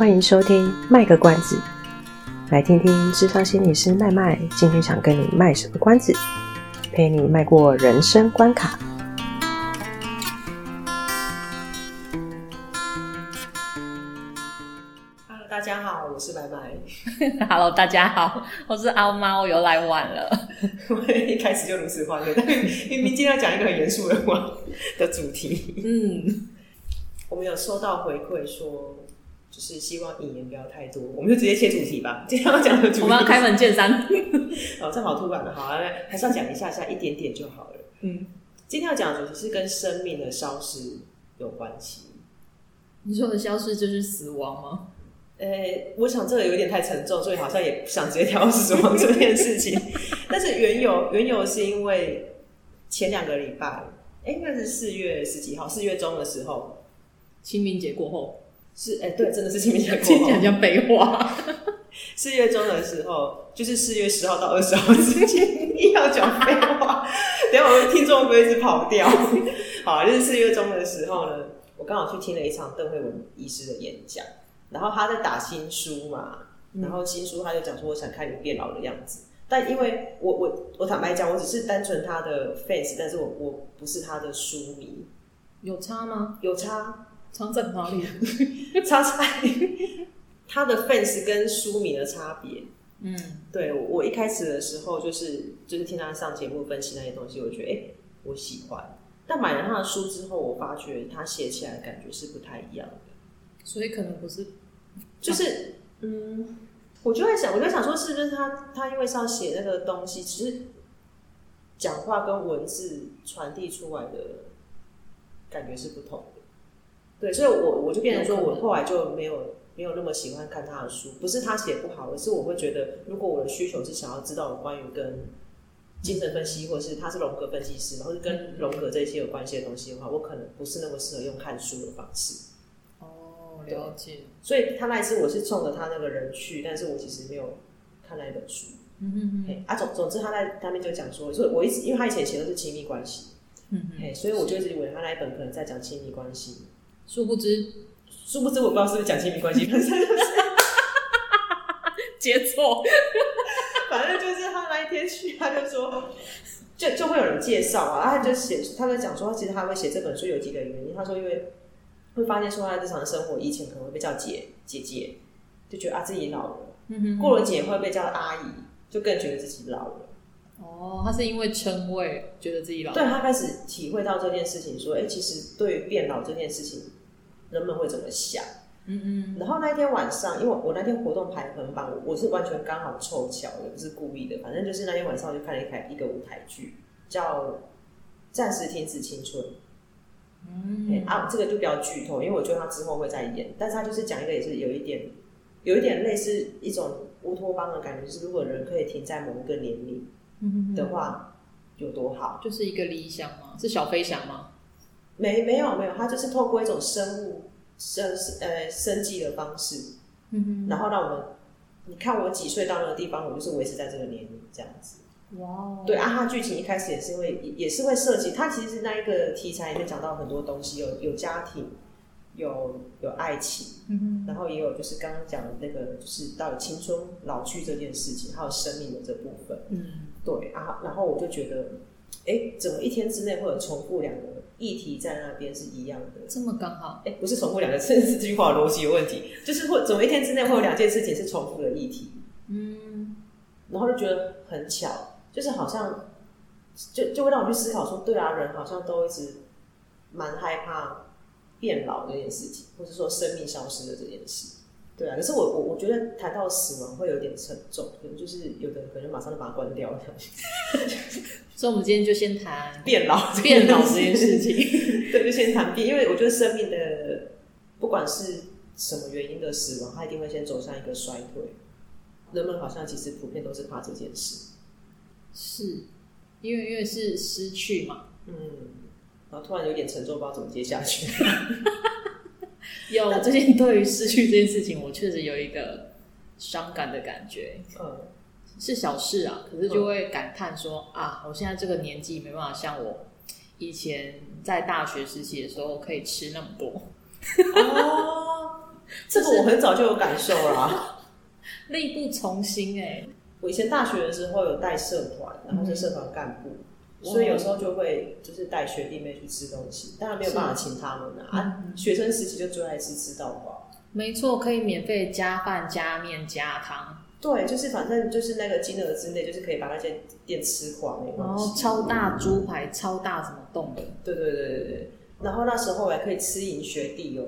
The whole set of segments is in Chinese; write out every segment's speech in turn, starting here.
欢迎收听《卖个关子》，来听听智商心理师麦麦今天想跟你卖什么关子，陪你迈过人生关卡。Hello，大家好，我是麦麦。Hello，大家好，我是阿猫，我又来晚了。我一开始就如此欢乐，但明明今天要讲一个很严肃的话 的主题。嗯。我们有收到回馈说，就是希望引言不要太多，我们就直接切主题吧。今天要讲的主题，我们要开门见山。哦，正好突然的，好，来，还是要讲一下下，一点点就好了。嗯，今天要讲的主题是跟生命的消失有关系。你说的消失就是死亡吗？呃、欸，我想这个有点太沉重，所以好像也不想直接挑死亡这件事情。但是缘由，缘由是因为前两个礼拜，哎、欸，应该是四月十几号，四月中的时候。清明节过后是哎、欸，对，真的是清明节过后，听起来像废话。四月中的时候，就是四月十号到二十号之间，硬要讲废话。等下我们听众会不会一直跑掉？好，就是四月中的时候呢，我刚好去听了一场邓惠文医师的演讲，然后他在打新书嘛，然后新书他就讲说，我想看你变老的样子。但因为我我我坦白讲，我只是单纯他的 fans，但是我我不是他的书迷，有差吗？有差。差 在哪里？差在他的 fans 跟书迷的差别。嗯，对，我一开始的时候就是就是听他上节目分析那些东西，我觉得哎、欸，我喜欢。但买了他的书之后，我发觉他写起来的感觉是不太一样的。所以可能不是，就是嗯，我就在想，我就在想说，是不是他他因为是要写那个东西，其实讲话跟文字传递出来的感觉是不同的。对，所以我我就变成说，我后来就没有没有那么喜欢看他的书，不是他写不好，而是我会觉得，如果我的需求是想要知道有关于跟精神分析，或是他是荣格分析师，然后是跟荣格这些有关系的东西的话，我可能不是那么适合用看书的方式。哦，了解。所以他那一次我是冲着他那个人去，但是我其实没有看那一本书。嗯嗯嗯。啊，总总之他在他那边就讲说，所以我一直因为他以前写的是亲密关系，嗯嗯，所以我就一直以为他那一本可能在讲亲密关系。殊不知，殊不知，我不知道是不是讲亲密关系，反正就是 接错。反正就是他那一天去，他就说，就就会有人介绍啊，他就写，他就讲说，其实他会写这本书有几个原因。他说，因为会发现说，他日常生活以前可能会被叫姐姐姐，就觉得啊自己老了，嗯哼，过了姐会被叫阿姨，就更觉得自己老了。哦，他是因为称谓觉得自己老了，对，他开始体会到这件事情，说，哎、欸，其实对于变老这件事情。人们会怎么想？嗯嗯。然后那一天晚上，因为我那天活动排很棒，我是完全刚好凑巧，也不是故意的。反正就是那天晚上，我就看了一台一个舞台剧，叫《暂时停止青春》。嗯、欸、啊，这个就比较剧透，因为我觉得他之后会再演。但是他就是讲一个，也是有一点，有一点类似一种乌托邦的感觉，就是如果人可以停在某一个年龄的话，有多好？就是一个理想吗？是小飞侠吗？没没有没有，他就是透过一种生物生呃生计的方式，嗯哼，然后让我们，你看我几岁到那个地方，我就是维持在这个年龄这样子。哇，对啊，他剧情一开始也是会也是会涉及，他其实是那一个题材里面讲到很多东西，有有家庭，有有爱情，嗯哼，然后也有就是刚刚讲的那个就是到青春老去这件事情，还有生命的这部分，嗯，对啊，然后我就觉得，哎，怎么一天之内会有重复两个？议题在那边是一样的，这么刚好？哎、欸，不是重复两个字，是这句话逻辑有问题。就是会怎么一天之内会有两件事情是重复的议题？嗯，然后就觉得很巧，就是好像就就会让我去思考说，对啊，人好像都一直蛮害怕变老这件事情，或者说生命消失的这件事。对啊，可是我我我觉得谈到死亡会有点沉重，可能就是有的人可能马上就把它关掉了。所以，我们今天就先谈变老变老这件事情。对，就先谈变，因为我觉得生命的不管是什么原因的死亡，它一定会先走向一个衰退。人们好像其实普遍都是怕这件事，是因为因为是失去嘛。嗯，然后突然有点沉重，不知道怎么接下去。有最近对于失去这件事情，我确实有一个伤感的感觉。嗯，是小事啊，可是就会感叹说、嗯、啊，我现在这个年纪没办法像我以前在大学时期的时候可以吃那么多。哦，这个我很早就有感受了，力不从心哎。我以前大学的时候有带社团，然后是社团干部，嗯、所以有时候就会就是带学弟妹去吃东西，当然没有办法请他们啊。啊学生时期就最爱吃吃到饱，没错，可以免费加饭加面加汤。对，就是反正就是那个金额之内，就是可以把那些店吃垮，没关系。然后超大猪排，嗯、超大什么冻的，对对对对对。然后那时候我还可以吃赢学弟哦。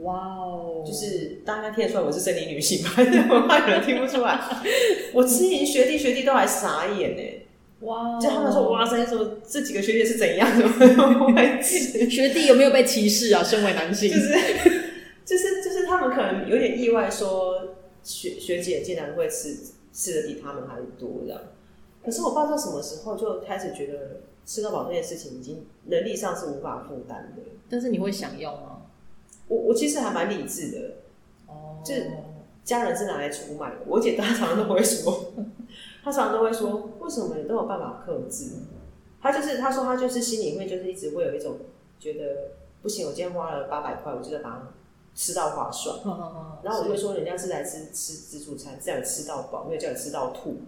哇哦！就是大家听得出来我是生理女性吗？我怕有人听不出来。我吃赢学弟，学弟都还傻眼呢。哇！就他们说哇塞，说这几个学姐是怎样？的？学弟有没有被歧视啊？身为男性，就是就是就是他们可能有点意外，说学学姐竟然会吃吃的比他们还多这样。可是我不知道什么时候就开始觉得吃到饱这件事情已经能力上是无法负担的。但是你会想要吗？我我其实还蛮理智的，哦，就是家人是拿来出卖的。我姐她常常都会说，她常常都会说，为什么你都有办法克制？他就是他说他就是心里面就是一直会有一种觉得不行，我今天花了八百块，我就得把它吃到划算。哦哦哦，然后我就会说，人家是来吃吃自助餐，这样吃到饱，没有叫你吃到吐。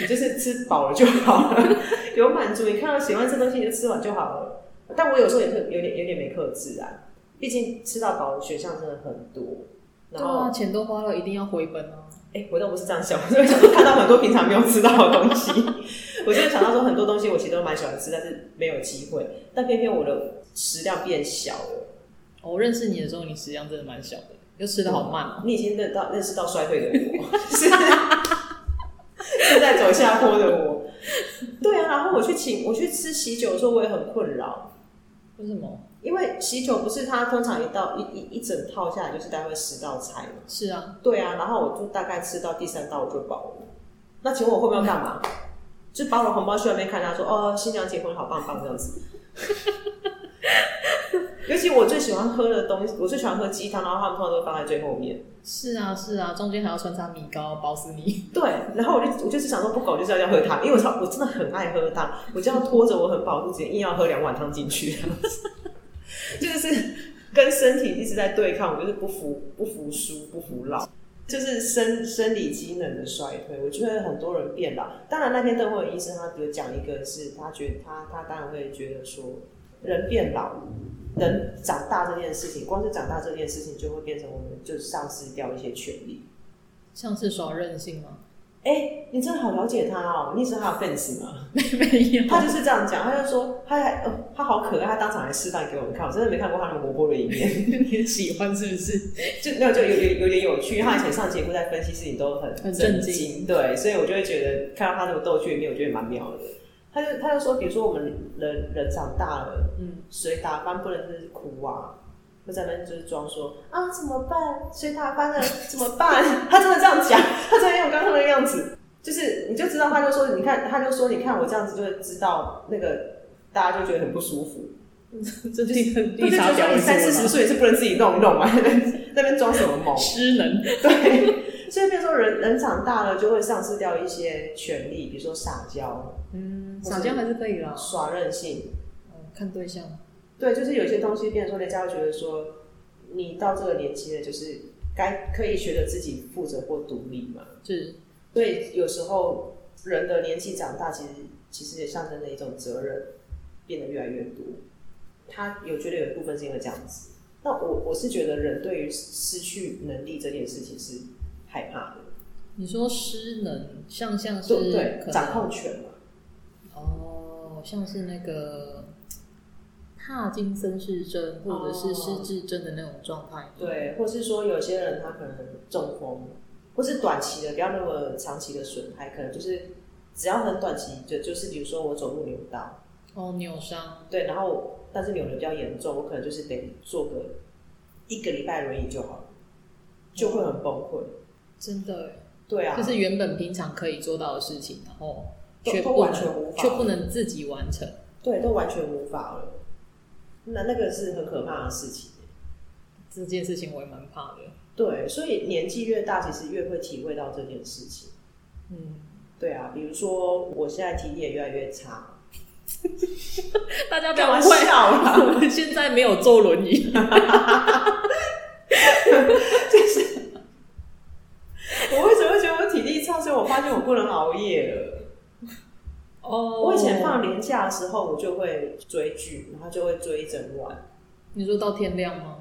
你 就是吃饱了就好了，有满足，你看到喜欢吃东西你就吃完就好了。但我有时候也是有点有点没克制啊，毕竟吃到饱的选项真的很多，然后、啊、钱都花了，一定要回本啊！哎、欸，我倒不是这样想，我就想说看到很多平常没有吃到的东西，我就想到说很多东西我其实都蛮喜欢吃，但是没有机会，但偏偏我的食量变小了。我认识你的时候，你食量真的蛮小的，又吃的好慢哦、喔。你已经认到认识到衰退的我，是正在走下坡的我。对啊，然后我去请我去吃喜酒的时候，我也很困扰。为什么？因为喜酒不是它通常一道一一一整套下来就是大概十道菜嘛。是啊，对啊，然后我就大概吃到第三道我就饱了。那请问我后面要干嘛？嗯、就把我的红包去外面看，他说哦，新娘结婚好棒棒这样子。尤其我最喜欢喝的东西，我最喜欢喝鸡汤，然后他们通常都会放在最后面。是啊，是啊，中间还要穿插米糕，包死你。对，然后我就我就是想说，不搞就是要要喝汤，因为我超我真的很爱喝汤，我就要拖着我很饱肚子，硬要喝两碗汤进去，就是跟身体一直在对抗，我就是不服不服输不服老，就是生生理机能的衰退。我觉得很多人变老，当然那天邓惠医生他有讲一个，是他觉得他他当然会觉得说人变老。人长大这件事情，光是长大这件事情，就会变成我们就丧失掉一些权利，像是耍任性吗？哎、欸，你真的好了解他哦！你是他的 fans 吗？没 没有，他就是这样讲，他就说他还哦，他好可爱，他当场还示范给我们看，我真的没看过他那么活泼的一面。你喜欢是不是？就没有，就有点有点有趣。他以前上节目在分析事情都很很震惊，对，所以我就会觉得看到他那么逗趣的一面，我觉得蛮妙的。他就他就说，比如说我们人人长大了，嗯，水打扮不能就是哭啊，会在那边就是装说啊怎么办？水打翻了怎么办？他真的这样讲，他真的用刚刚那个样子，就是你就知道，他就说你看，他就说你看我这样子就会知道那个大家就觉得很不舒服，这就是很绿茶婊。你三四十岁是不能自己弄一弄嘛？那边装什么 萌？失能。对，所以变说人人长大了就会丧失掉一些权利，比如说撒娇，嗯。撒娇还是可以啦，耍任性，嗯，看对象。对，就是有些东西，变成说人家会觉得说，你到这个年纪了，就是该可以学着自己负责或独立嘛。是，所以有时候人的年纪长大，其实其实也象征着一种责任变得越来越多。他有觉得有一部分是因为这样子。那我我是觉得人对于失去能力这件事情是害怕的。你说失能，像像是对，对掌控权嘛？哦，像是那个帕金森氏症或者是失智症的那种状态，对，或是说有些人他可能中风，或是短期的，不要那么长期的损害，可能就是只要很短期，就就是比如说我走路扭到，哦，扭伤，对，然后但是扭的比较严重，我可能就是得坐个一个礼拜轮椅就好了，就会很崩溃，真的，对啊，就是原本平常可以做到的事情，然后。都，都完全无法，却不能自己完成。对，都完全无法了。那那个是很可怕的事情。这件事情我也蛮怕的。对，所以年纪越大，其实越会体会到这件事情。嗯，对啊，比如说我现在体力也越来越差。大家不要笑了，我们现在没有坐轮椅。假的时候，我就会追剧，然后就会追一整晚。你说到天亮吗？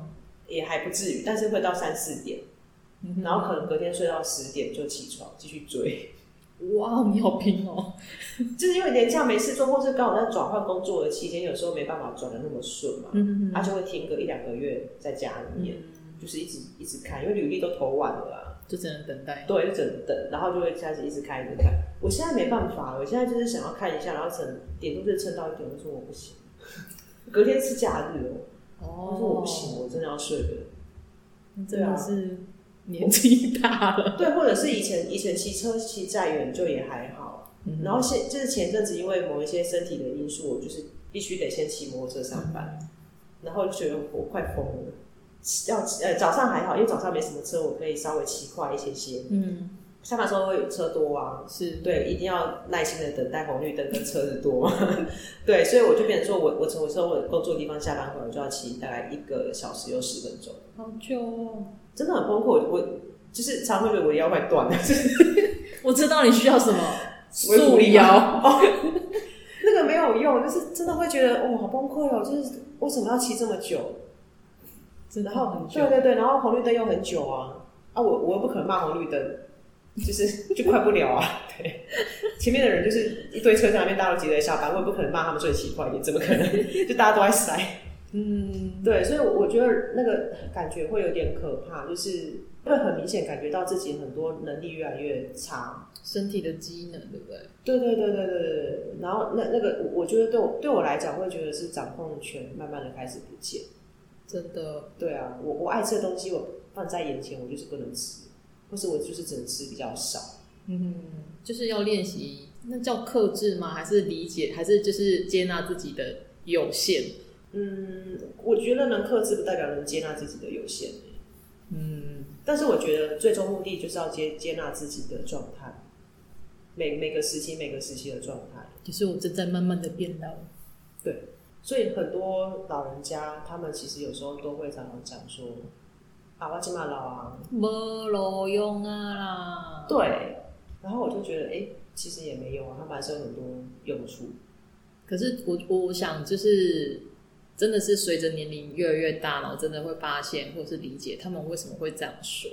也还不至于，但是会到三四点，然后可能隔天睡到十点就起床继续追。哇，你好拼哦！就是因为年假没事做，或是刚好在转换工作的期间，有时候没办法转的那么顺嘛，嗯他、啊、就会停个一两个月在家里面，嗯、就是一直一直看，因为履历都投完了啊，就只能等待。对，就只能等，然后就会开始一直看一直看。我现在没办法，我现在就是想要看一下，然后撑点都是撑到一点，我说我不行，隔天是假日哦，我说我不行，我真的要睡了。真的是。年纪大了，对，或者是以前以前骑车骑再远就也还好，嗯、然后现就是前阵子因为某一些身体的因素，我就是必须得先骑摩托车上班，嗯、然后就觉得我快疯了。要呃早上还好，因为早上没什么车，我可以稍微骑快一些些。嗯，下班时候会有车多啊，是对，一定要耐心的等待红绿灯跟车子多。对，所以我就变成说我我从我从我工作的地方下班回来，我就要骑大概一个小时又十分钟，好久哦。真的很崩溃，我就是常会觉得我腰快断了。我知道你需要什么 束腰，那个没有用，就是真的会觉得哦，好崩溃哦，就是为什么要骑这么久？真的很久。对对对，然后红绿灯又很久啊啊！我我又不可能骂红绿灯，就是 就快不了啊。对，前面的人就是一堆车在那边，大家都急着下班，我也不可能骂他们最奇怪一点，怎么可能？就大家都在塞。嗯，对，所以我觉得那个感觉会有点可怕，就是会很明显感觉到自己很多能力越来越差，身体的机能，对不对？对对对对对对。然后那那个，我觉得对我对我来讲，会觉得是掌控权慢慢的开始不见。真的？对啊，我我爱吃的东西，我放在眼前，我就是不能吃，或是我就是只能吃比较少。嗯，就是要练习，那叫克制吗？还是理解？还是就是接纳自己的有限？嗯，我觉得能克制不代表能接纳自己的有限。嗯，但是我觉得最终目的就是要接接纳自己的状态，每每个时期每个时期的状态。其实我正在慢慢的变老。对，所以很多老人家他们其实有时候都会常常讲说：“啊，我今嘛老啊，没路用啊啦。”对，然后我就觉得，哎、欸，其实也没用啊，他们还是有很多用处。可是我我想就是。真的是随着年龄越来越大，然后真的会发现或是理解他们为什么会这样说。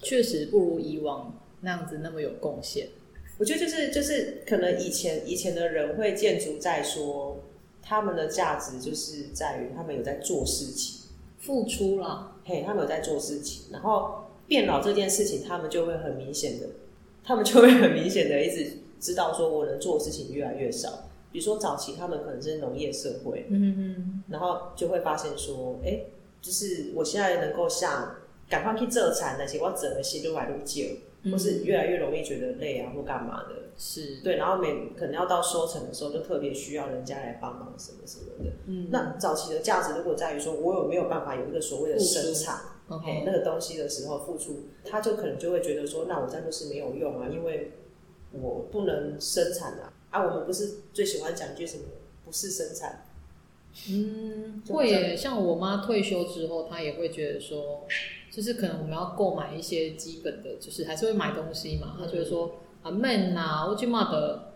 确实不如以往那样子那么有贡献。我觉得就是就是可能以前以前的人会建筑在说他们的价值就是在于他们有在做事情，付出了，嘿，他们有在做事情，然后变老这件事情，他们就会很明显的，他们就会很明显的一直知道说我能做的事情越来越少。比如说早期他们可能是农业社会，嗯嗯，然后就会发现说，哎，就是我现在能够像赶快去做产那些，我整个心都来不及，或是越来越容易觉得累啊或干嘛的，是对，然后每可能要到收成的时候，就特别需要人家来帮忙什么什么的。嗯，那早期的价值如果在于说我有没有办法有一个所谓的生产那个东西的时候付出，他就可能就会觉得说，那我这样就是没有用啊，因为我不能生产啊。啊，我们不是最喜欢讲一句什么“不是生产”？嗯，会耶。像我妈退休之后，她也会觉得说，就是可能我们要购买一些基本的，就是还是会买东西嘛。她觉得说：“啊，妹呐，我起码的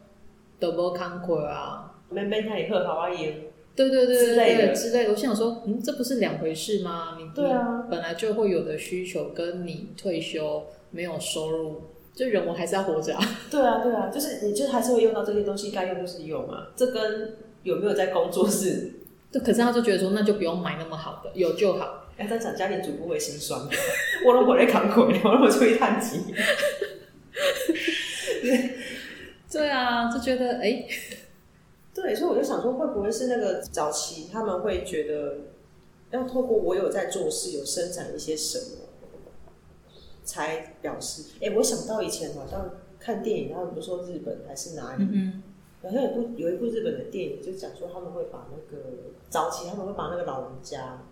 都无工课啊，妹妹她也喝好啊饮。”对对对对对，之类的。我想说，嗯，这不是两回事吗？你对啊，本来就会有的需求，跟你退休没有收入。就人，我还是要活着啊！对啊，对啊，就是你，就还是会用到这些东西，该用就是用啊。这跟有没有在工作是？对，可是他就觉得说，那就不用买那么好的，有就好。哎，在讲家庭主妇会心酸，我都回来扛苦，我都出去探机。对啊，就觉得哎，欸、对，所以我就想说，会不会是那个早期他们会觉得，要透过我有在做事，有生产一些什么？才表示，哎、欸，我想到以前好像看电影，他们不是说日本还是哪里，好像有部有一部日本的电影，就讲说他们会把那个早期他们会把那个老人家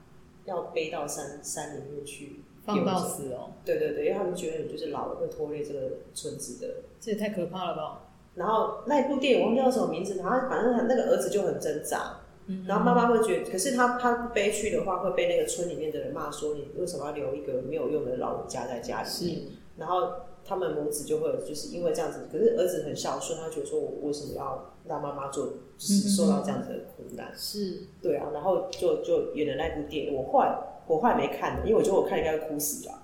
要背到山山里面去放到死哦，对对对，因为他们觉得你就是老了会拖累这个村子的，这也太可怕了吧。然后那一部电影我忘记叫什么名字，然后反正他那个儿子就很挣扎。然后妈妈会觉得，可是他他不背去的话，会被那个村里面的人骂说，你为什么要留一个没有用的老人家在家里面？是。然后他们母子就会就是因为这样子，可是儿子很孝顺，他觉得说我为什么要让妈妈做，就是受到这样子的苦难？嗯、是，对啊，然后就就演了那部电影。我后来我后来没看，因为我觉得我看应该会哭死了，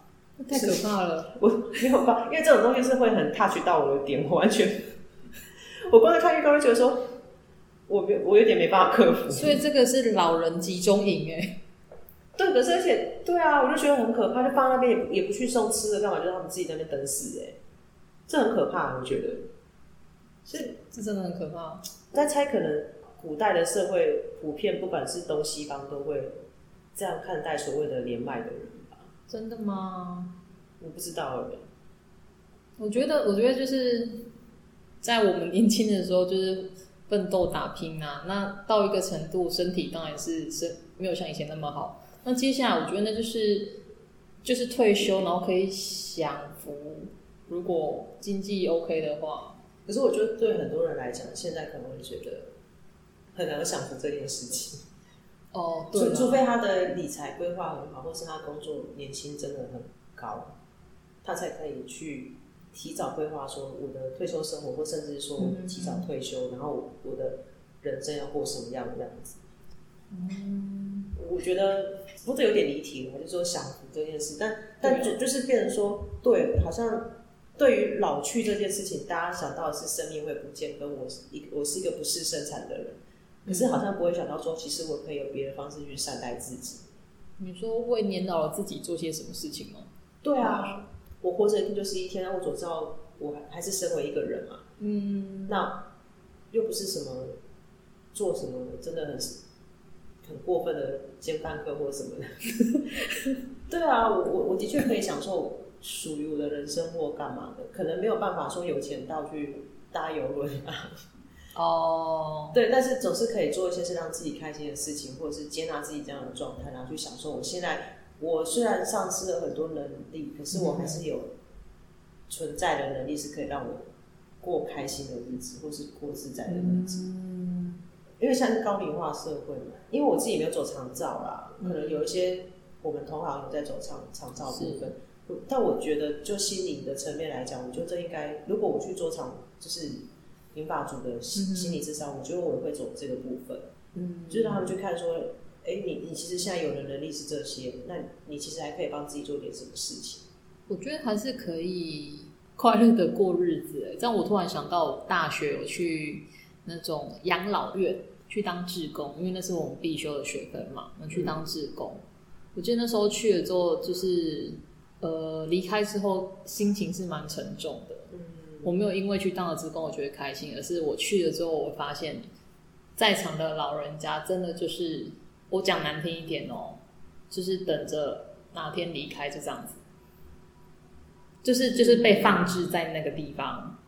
太可怕了。我没有办法，因为这种东西是会很 touch 到我的点，我完全，我光是看预告就觉得说，我没我有点没办法克服。所以这个是老人集中营哎。对，可是而且对啊，我就觉得很可怕，就放在那边也不也不去送吃的，干嘛？就让他们自己在那边等死哎，这很可怕，我觉得。是，这真的很可怕。在猜，可能古代的社会普遍，不管是东西方，都会这样看待所谓的年迈的人吧？真的吗？我不知道。我觉得，我觉得就是在我们年轻的时候，就是奋斗打拼啊。那到一个程度，身体当然是是没有像以前那么好。那接下来，我觉得那就是就是退休，然后可以享福。如果经济 OK 的话，可是我觉得对很多人来讲，现在可能会觉得很难享福这件事情。哦，对，除非他的理财规划很好，或是他工作年薪真的很高，他才可以去提早规划说我的退休生活，或甚至说我提早退休，嗯、然后我的人生要过什么样的样子。嗯，我觉得不是有点离题了，就是说享福这件事，但但就就是变成说，对，好像对于老去这件事情，大家想到的是生命会不见，跟我是一我是一个不是生产的人，可是好像不会想到说，其实我可以有别的方式去善待自己。你说为年老了自己做些什么事情吗？对啊，我活着一天就是一天，那我总知道我还还是身为一个人嘛。嗯，那又不是什么做什么真的很。很过分的兼班课或什么的，对啊，我我我的确可以享受属于我的人生或干嘛的，可能没有办法说有钱到去搭游轮啊。哦，对，但是总是可以做一些是让自己开心的事情，或者是接纳自己这样的状态，然后去享受我现在。我虽然丧失了很多能力，可是我还是有存在的能力，是可以让我过开心的日子，或是过自在的日子。嗯。因为像是高龄化社会嘛，因为我自己没有走长照啦，可能有一些我们同行有在走长长照部分，但我觉得就心理的层面来讲，我觉得这应该，如果我去做长，就是银发族的心心理智商，嗯、我觉得我会走这个部分，嗯，就是让他们去看说，哎，你你其实现在有的能力是这些，那你其实还可以帮自己做点什么事情？我觉得还是可以快乐的过日子。哎，这样我突然想到，大学有去。那种养老院去当志工，因为那是我们必修的学分嘛。那去当志工，嗯、我记得那时候去了之后，就是呃离开之后心情是蛮沉重的。嗯，我没有因为去当了志工我觉得开心，而是我去了之后，我发现在场的老人家真的就是我讲难听一点哦，就是等着哪天离开就这样子，就是就是被放置在那个地方，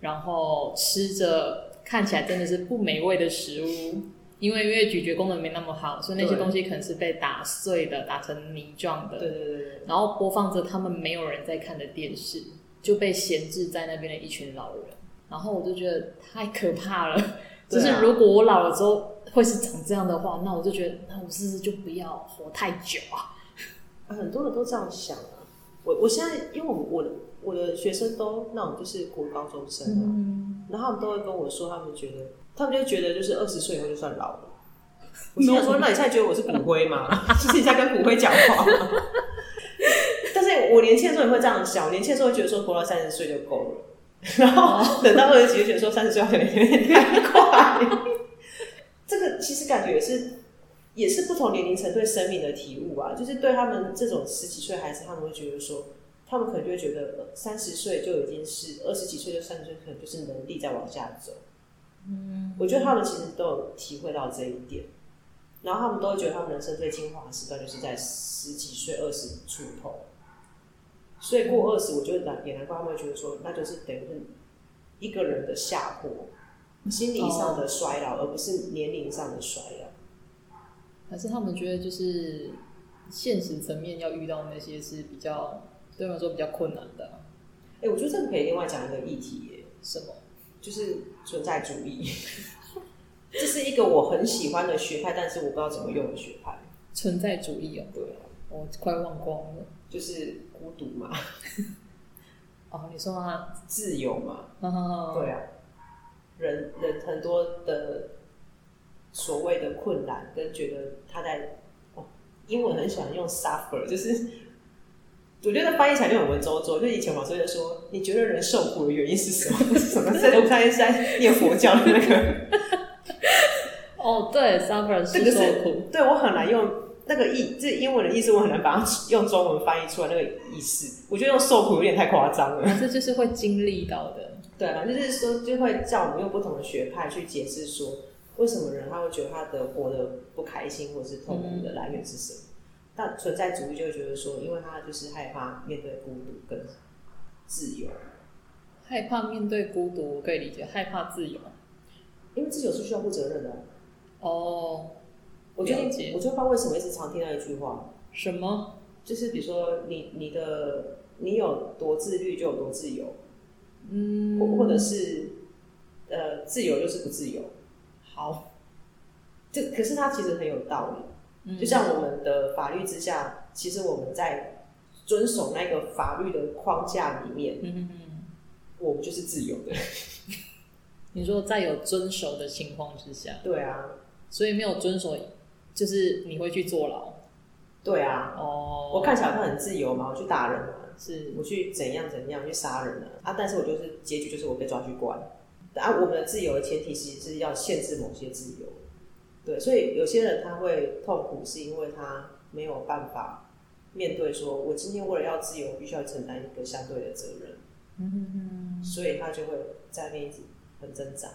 然后吃着。看起来真的是不美味的食物，因为因为咀嚼功能没那么好，所以那些东西可能是被打碎的，打成泥状的。对对对。然后播放着他们没有人在看的电视，就被闲置在那边的一群老人。然后我就觉得太可怕了，就是如果我老了之后会是长这样的话，那我就觉得那我是不是就不要活太久啊？很多人都这样想啊。我我现在因为我我的我的学生都那种就是国高中生啊。嗯然后他们都会跟我说，他们觉得，他们就觉得就是二十岁以后就算老了。我心想说，那你现在觉得我是骨灰吗？就是你在跟骨灰讲话吗？但是我年轻的时候也会这样想，年轻的时候会觉得说活到三十岁就够了，然后等到二十几岁觉得说三十岁好像有点太快。这个其实感觉也是，也是不同年龄层对生命的体悟啊。就是对他们这种十几岁孩子，他们会觉得说。他们可能就会觉得，三十岁就已经是二十几岁，就三十岁可能就是能力在往下走。嗯，我觉得他们其实都有体会到这一点，然后他们都会觉得他们人生最精华的时段就是在十几岁、二十出头。所以过二十，我觉得难也难怪他们会觉得说，那就是等于是一个人的下坡，心理上的衰老，而不是年龄上的衰老。还是他们觉得就是现实层面要遇到那些是比较。对我来说比较困难的，哎、欸，我觉得这个可以另外讲一个议题耶。什么？就是存在主义。这是一个我很喜欢的学派，但是我不知道怎么用的学派。存在主义哦，对啊，我快忘光了。就是孤独嘛。哦，你说啊自由嘛？哦、对啊，人人很多的所谓的困难，跟觉得他在哦，英文很喜欢用 suffer，就是我觉得翻译起来就很文绉绉。就以前嘛，所以就说，你觉得人受苦的原因是什么？什么？在我看是在念佛教的那个。哦，对，suffer 是受苦。对，我很难用那个意，这英文的意思，我很难把它用中文翻译出来那个意思。我觉得用受苦有点太夸张了。这就是会经历到的。对啊，就是说，就会叫我们用不同的学派去解释说，为什么人他会觉得他的活得不开心或者是痛苦的来源是什么？嗯、但存在主义就会觉得说，因为他就是害怕面对孤独跟自由。害怕面对孤独，我可以理解；害怕自由，因为自由是需要负责任的。哦，我最近，我就不知道为什么一直常听到一句话，什么？就是比如说，你你的你有多自律就有多自由，嗯，或或者是呃，自由就是不自由。好，这可是它其实很有道理，嗯，就像我们的法律之下，其实我们在遵守那个法律的框架里面，嗯嗯，我们就是自由的。你说在有遵守的情况之下，对啊。所以没有遵守，就是你会去坐牢。对啊，哦，我看起来他很自由嘛，我去打人嘛，是我去怎样怎样去杀人了啊？但是我就是结局就是我被抓去关。啊，我们的自由的前提其实是要限制某些自由。对，所以有些人他会痛苦，是因为他没有办法面对说，我今天为了要自由，我必须要承担一个相对的责任。嗯哼哼，所以他就会在那一直很挣扎。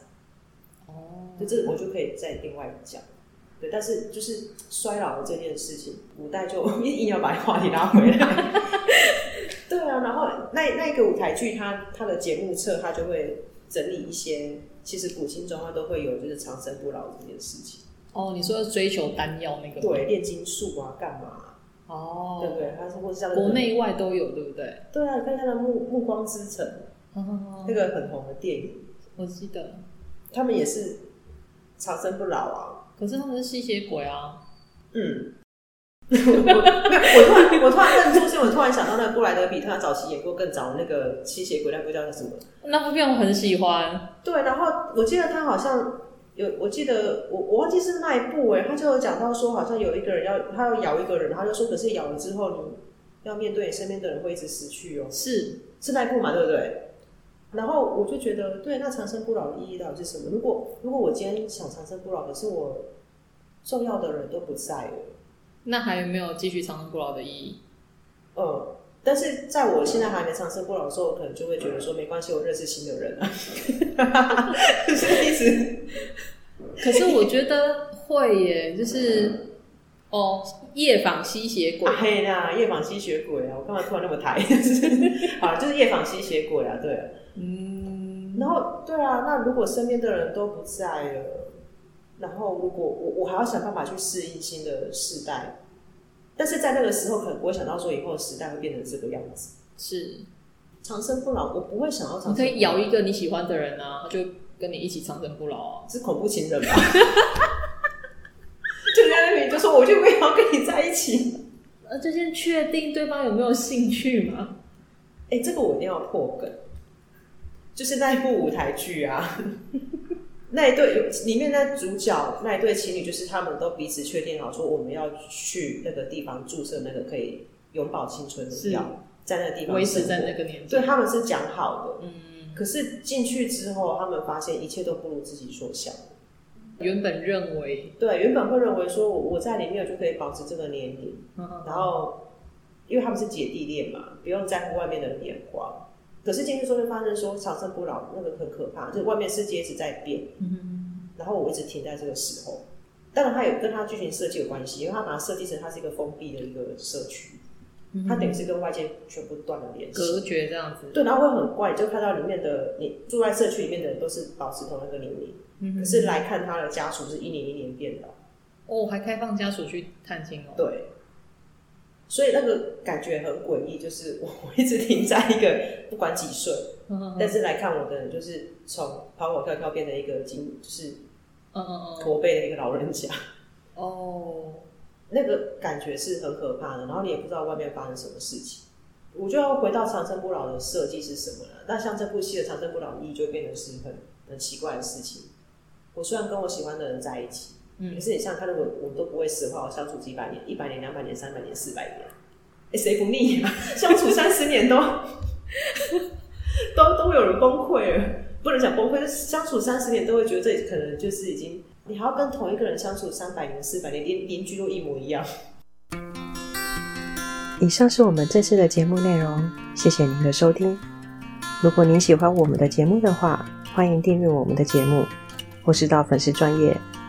哦，就这我就可以再另外讲，对，但是就是衰老的这件事情，古代就 硬要把话题拉回来，对啊，然后那那一个舞台剧，它它的节目册，它就会整理一些，其实古今中外都会有，就是长生不老这件事情。哦，你说追求丹药那个？对，炼金术啊，干嘛？哦，对不对？它是或是像国内外都有，对不对？对啊，看那个暮暮光之城，哦，那个很红的电影，我记得。他们也是长生不老啊，可是他们是吸血鬼啊。嗯，我我突然我突然认出，是我突然想到那个布莱德比特他早期演过更早的那个吸血鬼，那部叫什么？那部片我很喜欢。对，然后我记得他好像有，我记得我我忘记是那一部哎、欸，他就有讲到说，好像有一个人要他要咬一个人，他就说，可是咬了之后，你要面对你身边的人会一直死去哦、喔。是是那一部嘛？对不对？然后我就觉得，对，那长生不老的意义到底是什么？如果如果我今天想长生不老，可是我重要的人都不在了，那还有没有继续长生不老的意义？嗯，但是在我现在还没长生不老的时候，我可能就会觉得说，没关系，我认识新的人啊，是意思。可是我觉得会耶，就是哦，夜访吸血鬼，嘿呀，夜访吸血鬼啊！我干嘛突然那么抬？啊，就是夜访吸血鬼啊，对。嗯，然后对啊，那如果身边的人都不在了，然后如果我我还要想办法去适应新的世代，但是在那个时候可能不会想到说以后的时代会变成这个样子。是长生不老，我不会想要长生不老。你可以咬一个你喜欢的人啊，就跟你一起长生不老啊，是恐怖情人吧？就在那边就说，我就不要跟你在一起。呃，就先确定对方有没有兴趣吗？哎，这个我一定要破梗。就是那一部舞台剧啊，那一对里面的主角那一对情侣，就是他们都彼此确定好说，我们要去那个地方注射那个可以永葆青春的药，在那个地方维持在那个年纪，对，他们是讲好的。嗯，可是进去之后，他们发现一切都不如自己所想。原本认为，对，原本会认为说，我在里面就可以保持这个年龄，然后因为他们是姐弟恋嘛，不用在乎外面的眼光。可是进去之后就发生说长生不老那个很可怕，就是外面世界一直在变，嗯，然后我一直停在这个时候。当然，它有跟它剧情设计有关系，因为它把它设计成它是一个封闭的一个社区，它等于是跟外界全部断了联系，隔绝这样子。对，然后会很怪，就看到里面的你住在社区里面的人都是保持同一个年龄，嗯，可是来看他的家属是一年一年变老。哦，还开放家属去探亲哦。对。所以那个感觉很诡异，就是我一直停在一个不管几岁，但是来看我的人就是从跑跑跳跳变成一个经，就是嗯嗯嗯驼背的一个老人家。哦，那个感觉是很可怕的，然后你也不知道外面发生什么事情。我就要回到长生不老的设计是什么了？那像这部戏的长生不老意义就变得是很很奇怪的事情。我虽然跟我喜欢的人在一起，嗯，可是你想想看，我我都不会死的话，我相处几百年，一百年、两百年、三百年、四百年，哎，谁不腻啊？相处三十年都都都会有人崩溃了，不能讲崩溃，相处三十年都会觉得这可能就是已经，你还要跟同一个人相处三百年、四百年，连邻居都一模一样。以上是我们这次的节目内容，谢谢您的收听。如果您喜欢我们的节目的话，欢迎订阅我们的节目，或是到粉丝专页